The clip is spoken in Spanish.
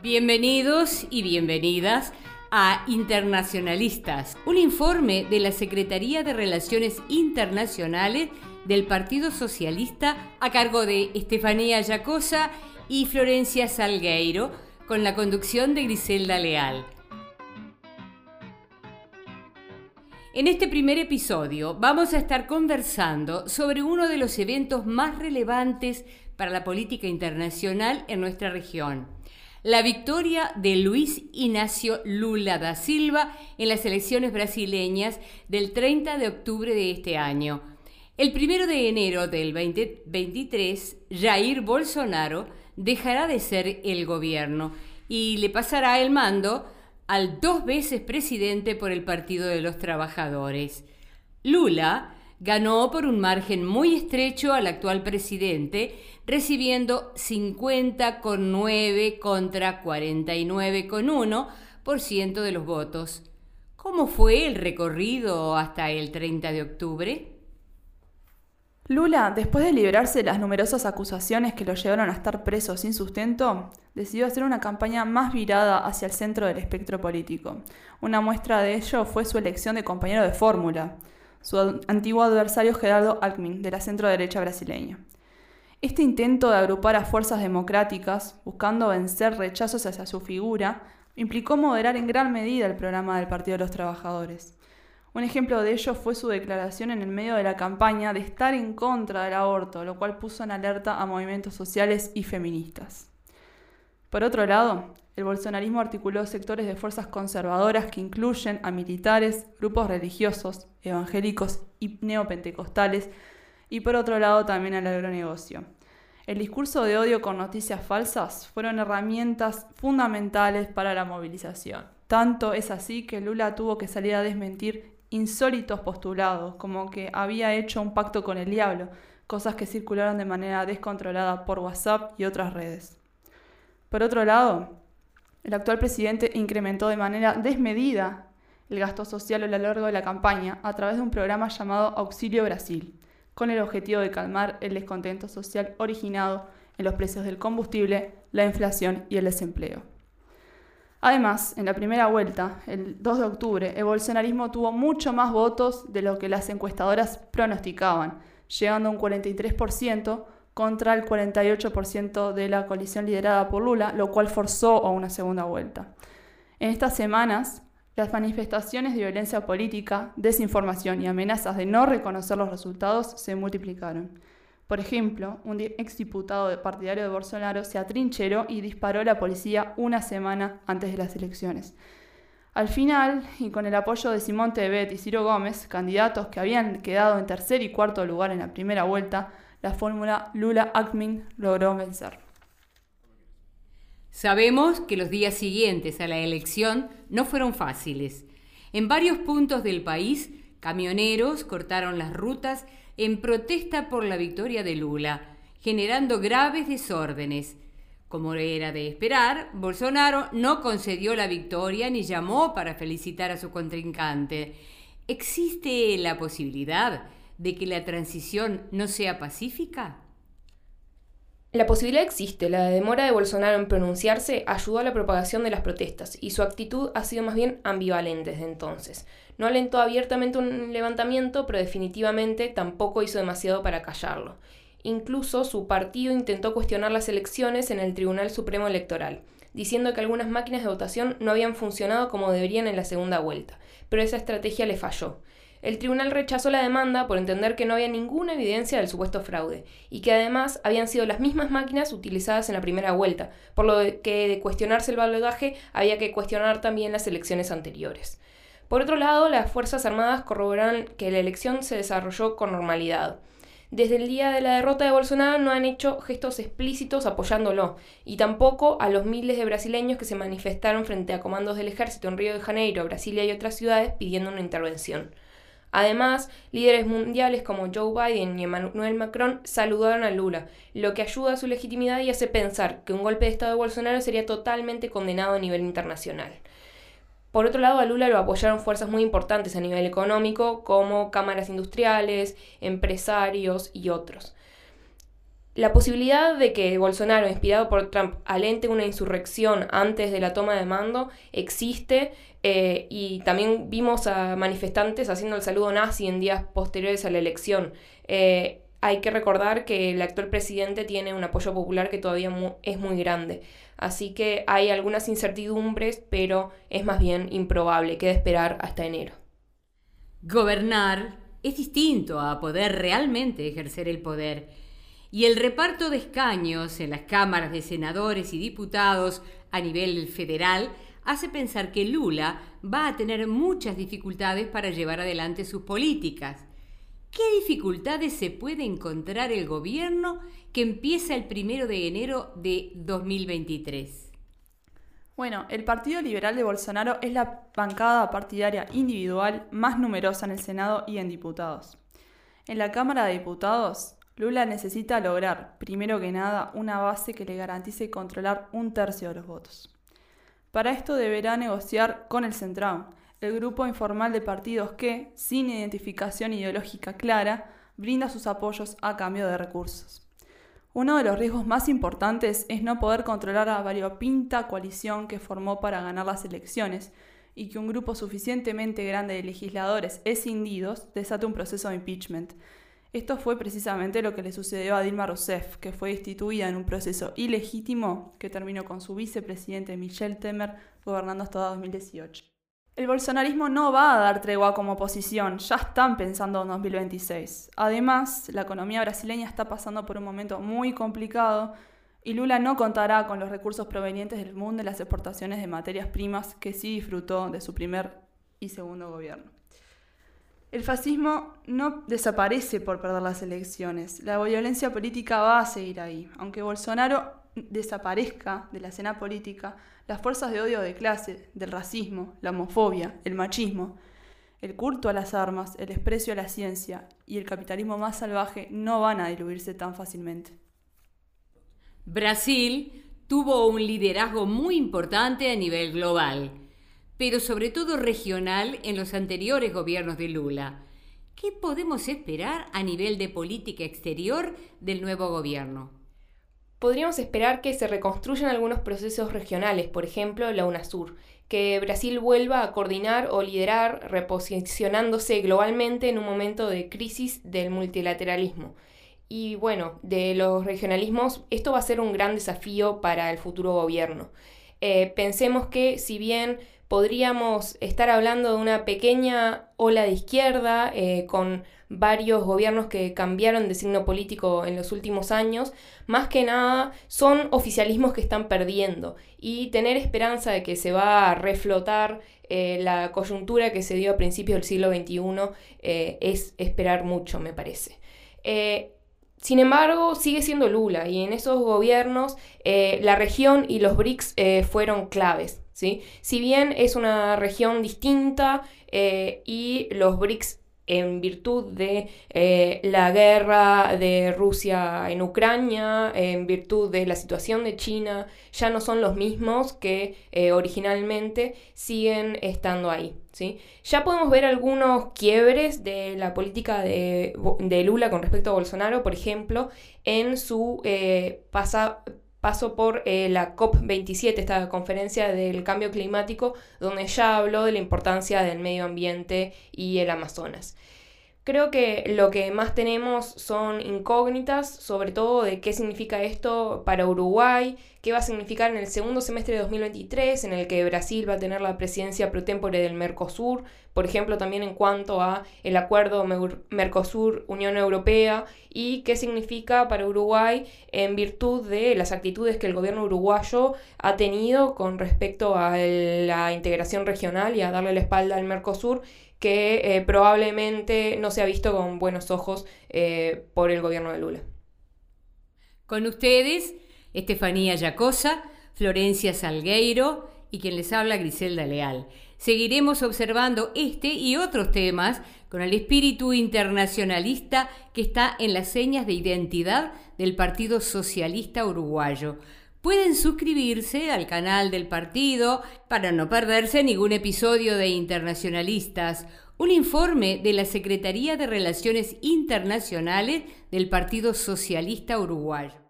Bienvenidos y bienvenidas a Internacionalistas, un informe de la Secretaría de Relaciones Internacionales del Partido Socialista a cargo de Estefanía Yacosa y Florencia Salgueiro, con la conducción de Griselda Leal. En este primer episodio vamos a estar conversando sobre uno de los eventos más relevantes para la política internacional en nuestra región la victoria de Luis Ignacio Lula da Silva en las elecciones brasileñas del 30 de octubre de este año. El primero de enero del 2023, Jair Bolsonaro dejará de ser el gobierno y le pasará el mando al dos veces presidente por el Partido de los Trabajadores. Lula ganó por un margen muy estrecho al actual presidente, recibiendo 50,9 contra 49,1% de los votos. ¿Cómo fue el recorrido hasta el 30 de octubre? Lula, después de liberarse de las numerosas acusaciones que lo llevaron a estar preso sin sustento, decidió hacer una campaña más virada hacia el centro del espectro político. Una muestra de ello fue su elección de compañero de fórmula, su antiguo adversario Gerardo Alckmin, de la centro-derecha brasileña. Este intento de agrupar a fuerzas democráticas, buscando vencer rechazos hacia su figura, implicó moderar en gran medida el programa del Partido de los Trabajadores. Un ejemplo de ello fue su declaración en el medio de la campaña de estar en contra del aborto, lo cual puso en alerta a movimientos sociales y feministas. Por otro lado, el bolsonarismo articuló sectores de fuerzas conservadoras que incluyen a militares, grupos religiosos, evangélicos y neopentecostales, y por otro lado también al agronegocio. El discurso de odio con noticias falsas fueron herramientas fundamentales para la movilización. Tanto es así que Lula tuvo que salir a desmentir insólitos postulados, como que había hecho un pacto con el diablo, cosas que circularon de manera descontrolada por WhatsApp y otras redes. Por otro lado, el actual presidente incrementó de manera desmedida el gasto social a lo largo de la campaña a través de un programa llamado Auxilio Brasil, con el objetivo de calmar el descontento social originado en los precios del combustible, la inflación y el desempleo. Además, en la primera vuelta, el 2 de octubre, el bolsonarismo tuvo mucho más votos de lo que las encuestadoras pronosticaban, llegando a un 43%, contra el 48% de la coalición liderada por Lula, lo cual forzó a una segunda vuelta. En estas semanas, las manifestaciones de violencia política, desinformación y amenazas de no reconocer los resultados se multiplicaron. Por ejemplo, un exdiputado partidario de Bolsonaro se atrincheró y disparó a la policía una semana antes de las elecciones. Al final, y con el apoyo de Simón Tebet y Ciro Gómez, candidatos que habían quedado en tercer y cuarto lugar en la primera vuelta, la fórmula Lula-Acmin logró vencer. Sabemos que los días siguientes a la elección no fueron fáciles. En varios puntos del país, camioneros cortaron las rutas en protesta por la victoria de Lula, generando graves desórdenes. Como era de esperar, Bolsonaro no concedió la victoria ni llamó para felicitar a su contrincante. ¿Existe la posibilidad de que la transición no sea pacífica? La posibilidad existe, la demora de Bolsonaro en pronunciarse ayudó a la propagación de las protestas y su actitud ha sido más bien ambivalente desde entonces. No alentó abiertamente un levantamiento, pero definitivamente tampoco hizo demasiado para callarlo. Incluso su partido intentó cuestionar las elecciones en el Tribunal Supremo Electoral, diciendo que algunas máquinas de votación no habían funcionado como deberían en la segunda vuelta, pero esa estrategia le falló. El tribunal rechazó la demanda por entender que no había ninguna evidencia del supuesto fraude y que además habían sido las mismas máquinas utilizadas en la primera vuelta, por lo que de cuestionarse el balotaje había que cuestionar también las elecciones anteriores. Por otro lado, las Fuerzas Armadas corroboraron que la elección se desarrolló con normalidad. Desde el día de la derrota de Bolsonaro no han hecho gestos explícitos apoyándolo, y tampoco a los miles de brasileños que se manifestaron frente a comandos del ejército en Río de Janeiro, Brasilia y otras ciudades pidiendo una intervención. Además, líderes mundiales como Joe Biden y Emmanuel Macron saludaron a Lula, lo que ayuda a su legitimidad y hace pensar que un golpe de Estado de Bolsonaro sería totalmente condenado a nivel internacional. Por otro lado, a Lula lo apoyaron fuerzas muy importantes a nivel económico, como cámaras industriales, empresarios y otros. La posibilidad de que Bolsonaro, inspirado por Trump, alente una insurrección antes de la toma de mando existe eh, y también vimos a manifestantes haciendo el saludo nazi en días posteriores a la elección. Eh, hay que recordar que el actual presidente tiene un apoyo popular que todavía es muy grande. Así que hay algunas incertidumbres, pero es más bien improbable. Queda esperar hasta enero. Gobernar es distinto a poder realmente ejercer el poder. Y el reparto de escaños en las cámaras de senadores y diputados a nivel federal hace pensar que Lula va a tener muchas dificultades para llevar adelante sus políticas. ¿Qué dificultades se puede encontrar el gobierno que empieza el primero de enero de 2023? Bueno, el Partido Liberal de Bolsonaro es la bancada partidaria individual más numerosa en el Senado y en diputados. En la Cámara de Diputados, Lula necesita lograr, primero que nada, una base que le garantice controlar un tercio de los votos. Para esto deberá negociar con el Centrão, el grupo informal de partidos que, sin identificación ideológica clara, brinda sus apoyos a cambio de recursos. Uno de los riesgos más importantes es no poder controlar a variopinta coalición que formó para ganar las elecciones y que un grupo suficientemente grande de legisladores escindidos desate un proceso de impeachment. Esto fue precisamente lo que le sucedió a Dilma Rousseff, que fue destituida en un proceso ilegítimo que terminó con su vicepresidente Michel Temer gobernando hasta 2018. El bolsonarismo no va a dar tregua como oposición, ya están pensando en 2026. Además, la economía brasileña está pasando por un momento muy complicado y Lula no contará con los recursos provenientes del mundo de las exportaciones de materias primas que sí disfrutó de su primer y segundo gobierno. El fascismo no desaparece por perder las elecciones. La violencia política va a seguir ahí. Aunque Bolsonaro desaparezca de la escena política, las fuerzas de odio de clase, del racismo, la homofobia, el machismo, el culto a las armas, el desprecio a la ciencia y el capitalismo más salvaje no van a diluirse tan fácilmente. Brasil tuvo un liderazgo muy importante a nivel global, pero sobre todo regional en los anteriores gobiernos de Lula. ¿Qué podemos esperar a nivel de política exterior del nuevo gobierno? podríamos esperar que se reconstruyan algunos procesos regionales, por ejemplo la UNASUR, que Brasil vuelva a coordinar o liderar reposicionándose globalmente en un momento de crisis del multilateralismo. Y bueno, de los regionalismos, esto va a ser un gran desafío para el futuro gobierno. Eh, pensemos que si bien podríamos estar hablando de una pequeña ola de izquierda eh, con varios gobiernos que cambiaron de signo político en los últimos años, más que nada son oficialismos que están perdiendo y tener esperanza de que se va a reflotar eh, la coyuntura que se dio a principios del siglo XXI eh, es esperar mucho, me parece. Sin embargo, sigue siendo Lula y en esos gobiernos la región y los BRICS fueron claves. ¿Sí? Si bien es una región distinta y los BRICS en virtud de eh, la guerra de Rusia en Ucrania, en virtud de la situación de China, ya no son los mismos que eh, originalmente siguen estando ahí. ¿sí? Ya podemos ver algunos quiebres de la política de, Lula con respecto a Bolsonaro, por ejemplo, en su eh, paso por eh, la COP27, esta conferencia del cambio climático, donde ya habló de la importancia del medio ambiente y el Amazonas. Creo que lo que más tenemos son incógnitas, sobre todo de qué significa esto para Uruguay, qué va a significar en el segundo semestre de 2023, en el que Brasil va a tener la presidencia pro tempore del Mercosur, por ejemplo, también en cuanto a el acuerdo Mercosur-Unión Europea, y qué significa para Uruguay en virtud de las actitudes que el gobierno uruguayo ha tenido con respecto a la integración regional y a darle la espalda al Mercosur que eh, probablemente no se ha visto con buenos ojos eh, por el gobierno de Lula. Con ustedes, Estefanía Yacosa, Florencia Salgueiro y quien les habla Griselda Leal. Seguiremos observando este y otros temas con el espíritu internacionalista que está en las señas de identidad del Partido Socialista Uruguayo. Pueden suscribirse al canal del partido para no perderse ningún episodio de Internacionalistas Un informe de la Secretaría de Relaciones Internacionales del Partido Socialista Uruguayo.